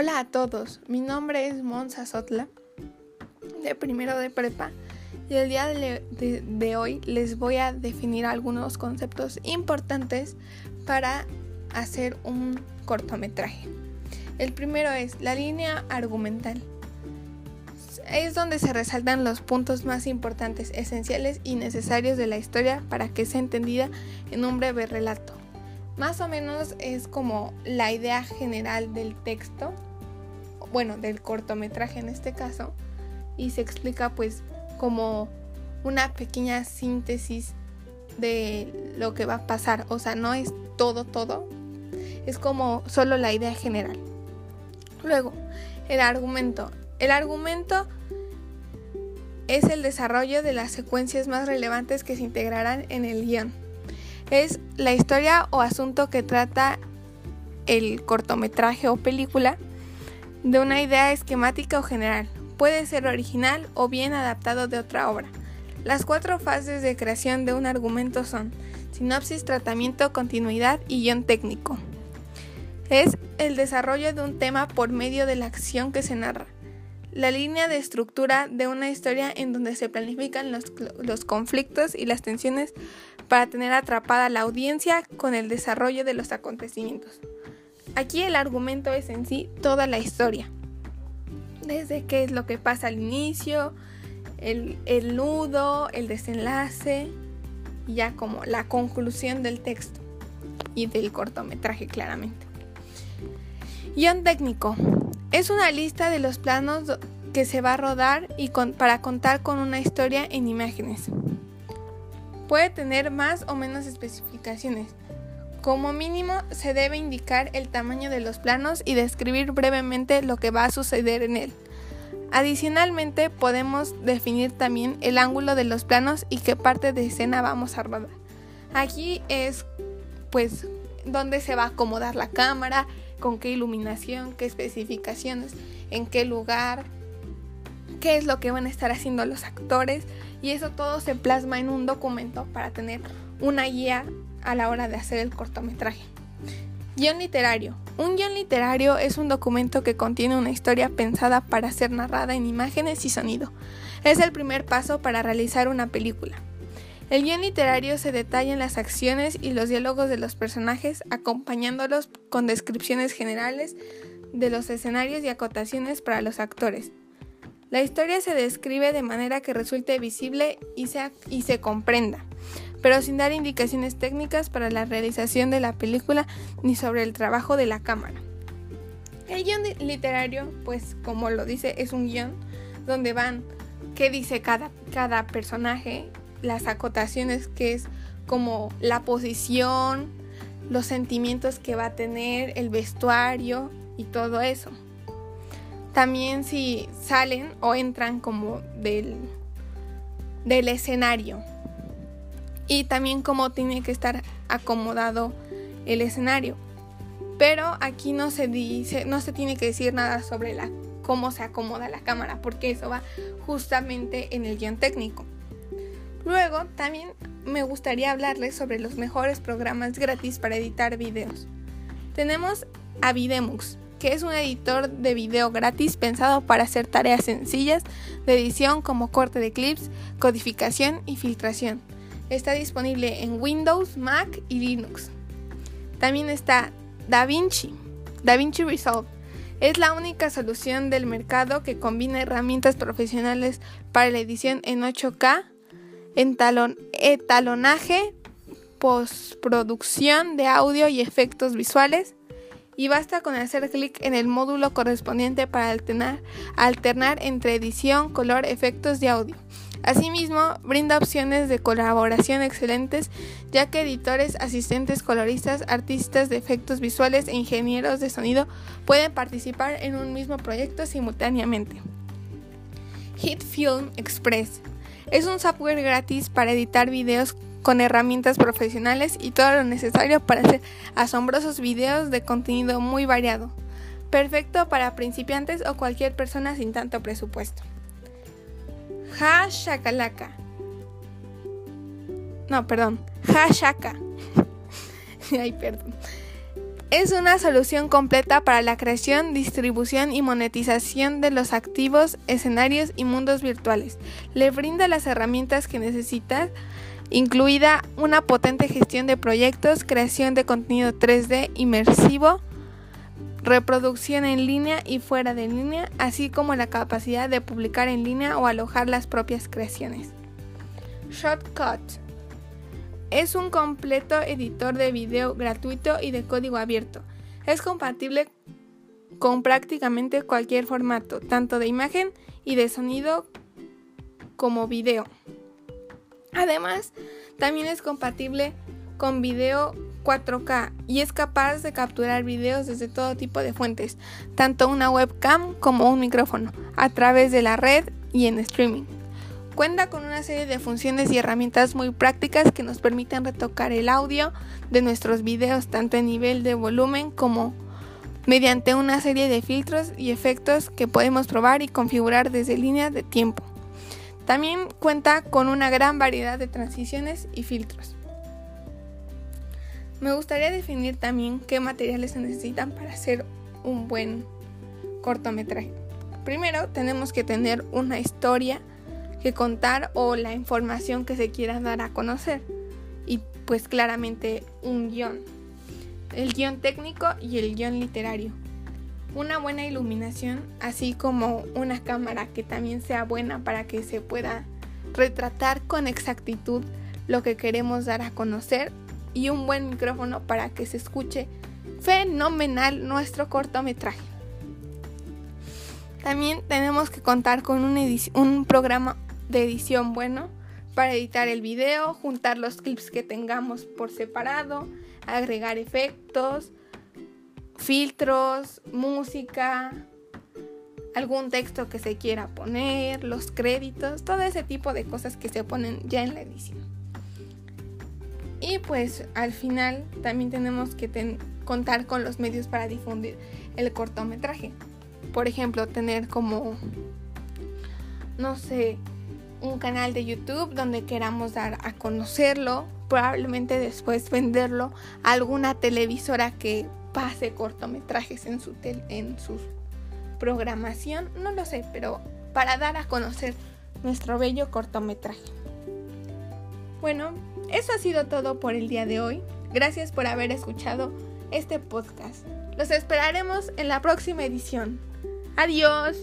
Hola a todos, mi nombre es Monza Sotla, de primero de prepa, y el día de, de, hoy les voy a definir algunos conceptos importantes para hacer un cortometraje. El primero es la línea argumental. Es donde se resaltan los puntos más importantes, esenciales y necesarios de la historia para que sea entendida en un breve relato. Más o menos es como la idea general del texto, bueno, del cortometraje en este caso, y se explica pues como una pequeña síntesis de lo que va a pasar. O sea, no es todo, todo. Es como solo la idea general. Luego, el argumento. El argumento es el desarrollo de las secuencias más relevantes que se integrarán en el guion es la historia o asunto que trata el cortometraje o película de una idea esquemática o general. Puede ser original o bien adaptado de otra obra. Las cuatro fases de creación de un argumento son sinopsis, tratamiento, continuidad y guion técnico. Es el desarrollo de un tema por medio de la acción que se narra. La línea de estructura de una historia en donde se planifican los, los conflictos y las tensiones para tener atrapada la audiencia con el desarrollo de los acontecimientos. Aquí el argumento es en sí toda la historia, desde qué es lo que pasa al inicio, el, el nudo, el desenlace ya como la conclusión del texto y del cortometraje claramente. Guión técnico. Es una lista de los planos que se va a rodar y para contar con una historia en imágenes. Puede tener más o menos especificaciones. Como mínimo se debe indicar el tamaño de los planos y describir brevemente lo que va a suceder en él. Adicionalmente podemos definir también el ángulo de los planos y qué parte de escena vamos a rodar. Aquí es pues dónde se va a acomodar la cámara, con qué iluminación, qué especificaciones, en qué lugar, qué es lo que van a estar haciendo los actores y eso todo se plasma en un documento para tener una guía a la hora de hacer el cortometraje. Guión literario. Un guion literario es un documento que contiene una historia pensada para ser narrada en imágenes y sonido. Es el primer paso para realizar una película. El guion literario se detalla en las acciones y los diálogos de los personajes, acompañándolos con descripciones generales de los escenarios y acotaciones para los actores. La historia se describe de manera que resulte visible y, se comprenda, pero sin dar indicaciones técnicas para la realización de la película ni sobre el trabajo de la cámara. El guion literario, pues como lo dice, es un guion donde van qué dice cada, cada personaje, las acotaciones que es como la posición, los sentimientos que va a tener, el vestuario y todo eso. También si salen o entran como del, del escenario. Y también cómo tiene que estar acomodado el escenario. Pero aquí no se dice, no se tiene que decir nada sobre la, cómo se acomoda la cámara, porque eso va justamente en el guion técnico. Luego también me gustaría hablarles sobre los mejores programas gratis para editar videos. Tenemos Avidemux, que es un editor de video gratis pensado para hacer tareas sencillas de edición como corte de clips, codificación y filtración. Está disponible en Windows, Mac y Linux. También está DaVinci, DaVinci Resolve. Es la única solución del mercado que combina herramientas profesionales para la edición en 8K, etalonaje, postproducción de audio y efectos visuales, y basta con hacer clic en el módulo correspondiente para alternar, entre edición, color, efectos y audio. Asimismo, brinda opciones de colaboración excelentes, ya que editores, asistentes, coloristas, artistas de efectos visuales e ingenieros de sonido pueden participar en un mismo proyecto simultáneamente. Hit Film Express es un software gratis para editar videos con herramientas profesionales y todo lo necesario para hacer asombrosos videos de contenido muy variado. Perfecto para principiantes o cualquier persona sin tanto presupuesto. Hashakalaka. No, perdón. Hashaka. Ay, perdón. Es una solución completa para la creación, distribución y monetización de los activos, escenarios y mundos virtuales. Le brinda las herramientas que necesitas, incluida una potente gestión de proyectos, creación de contenido 3D inmersivo, reproducción en línea y fuera de línea, así como la capacidad de publicar en línea o alojar las propias creaciones. Shortcut es un completo editor de video gratuito y de código abierto. Es compatible con prácticamente cualquier formato, tanto de imagen y de sonido como video. Además, también es compatible con video 4K y es capaz de capturar videos desde todo tipo de fuentes, tanto una webcam como un micrófono, a través de la red y en streaming. Cuenta con una serie de funciones y herramientas muy prácticas que nos permiten retocar el audio de nuestros videos tanto en nivel de volumen como mediante una serie de filtros y efectos que podemos probar y configurar desde línea de tiempo. También cuenta con una gran variedad de transiciones y filtros. Me gustaría definir también qué materiales se necesitan para hacer un buen cortometraje. Primero tenemos que tener una historia que contar o la información que se quiera dar a conocer. Y pues claramente un guion. El guion técnico y el guion literario. Una buena iluminación, así como una cámara que también sea buena para que se pueda retratar con exactitud lo que queremos dar a conocer y un buen micrófono para que se escuche fenomenal nuestro cortometraje. También tenemos que contar con un, un programa de edición bueno para editar el video, juntar los clips que tengamos por separado, agregar efectos, filtros, música, algún texto que se quiera poner, los créditos, todo ese tipo de cosas que se ponen ya en la edición. Y pues al final también tenemos que contar con los medios para difundir el cortometraje. Por ejemplo, tener como, no sé, un canal de YouTube donde queramos dar a conocerlo, probablemente después venderlo a alguna televisora que pase cortometrajes en su, en su programación, no lo sé, pero para dar a conocer nuestro bello cortometraje. Bueno, eso ha sido todo por el día de hoy. Gracias por haber escuchado este podcast. Los esperaremos en la próxima edición. Adiós.